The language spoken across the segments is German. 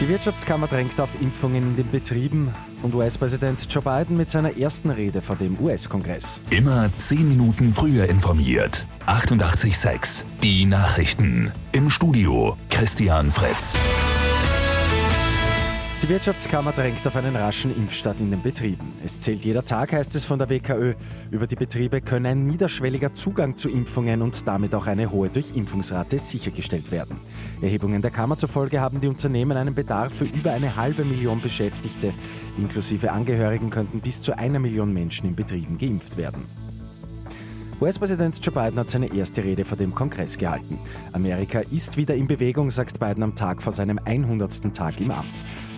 Die Wirtschaftskammer drängt auf Impfungen in den Betrieben und US-Präsident Joe Biden mit seiner ersten Rede vor dem US-Kongress. Immer 10 Minuten früher informiert. 88.6 Die Nachrichten. Im Studio Christian Fritz. Die Wirtschaftskammer drängt auf einen raschen Impfstart in den Betrieben. Es zählt jeder Tag, heißt es von der WKÖ. Über die Betriebe könne ein niederschwelliger Zugang zu Impfungen und damit auch eine hohe Durchimpfungsrate sichergestellt werden. Erhebungen der Kammer zufolge haben die Unternehmen einen Bedarf für über eine halbe Million Beschäftigte. Inklusive Angehörigen könnten bis zu einer Million Menschen in Betrieben geimpft werden. US-Präsident Joe Biden hat seine erste Rede vor dem Kongress gehalten. Amerika ist wieder in Bewegung, sagt Biden am Tag vor seinem 100. Tag im Amt.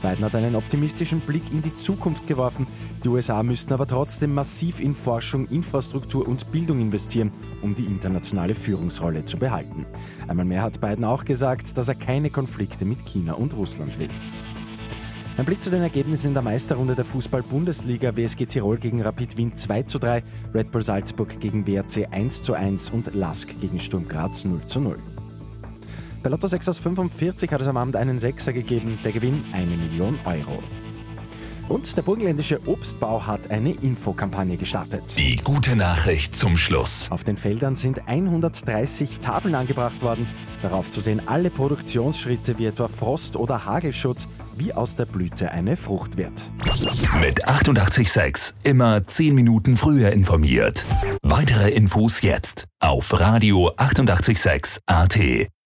Biden hat einen optimistischen Blick in die Zukunft geworfen. Die USA müssten aber trotzdem massiv in Forschung, Infrastruktur und Bildung investieren, um die internationale Führungsrolle zu behalten. Einmal mehr hat Biden auch gesagt, dass er keine Konflikte mit China und Russland will. Ein Blick zu den Ergebnissen in der Meisterrunde der Fußball-Bundesliga. WSG Tirol gegen Rapid Wien 2 zu 3, Red Bull Salzburg gegen WRC 1 zu 1 und Lask gegen Sturm Graz 0 zu 0. Bei Lotto 6 aus 45 hat es am Abend einen Sechser gegeben, der Gewinn eine Million Euro. Und der burgenländische Obstbau hat eine Infokampagne gestartet. Die gute Nachricht zum Schluss. Auf den Feldern sind 130 Tafeln angebracht worden. Darauf zu sehen alle Produktionsschritte wie etwa Frost- oder Hagelschutz, wie aus der Blüte eine Frucht wird. Mit 886 immer 10 Minuten früher informiert. Weitere Infos jetzt auf Radio 886 AT.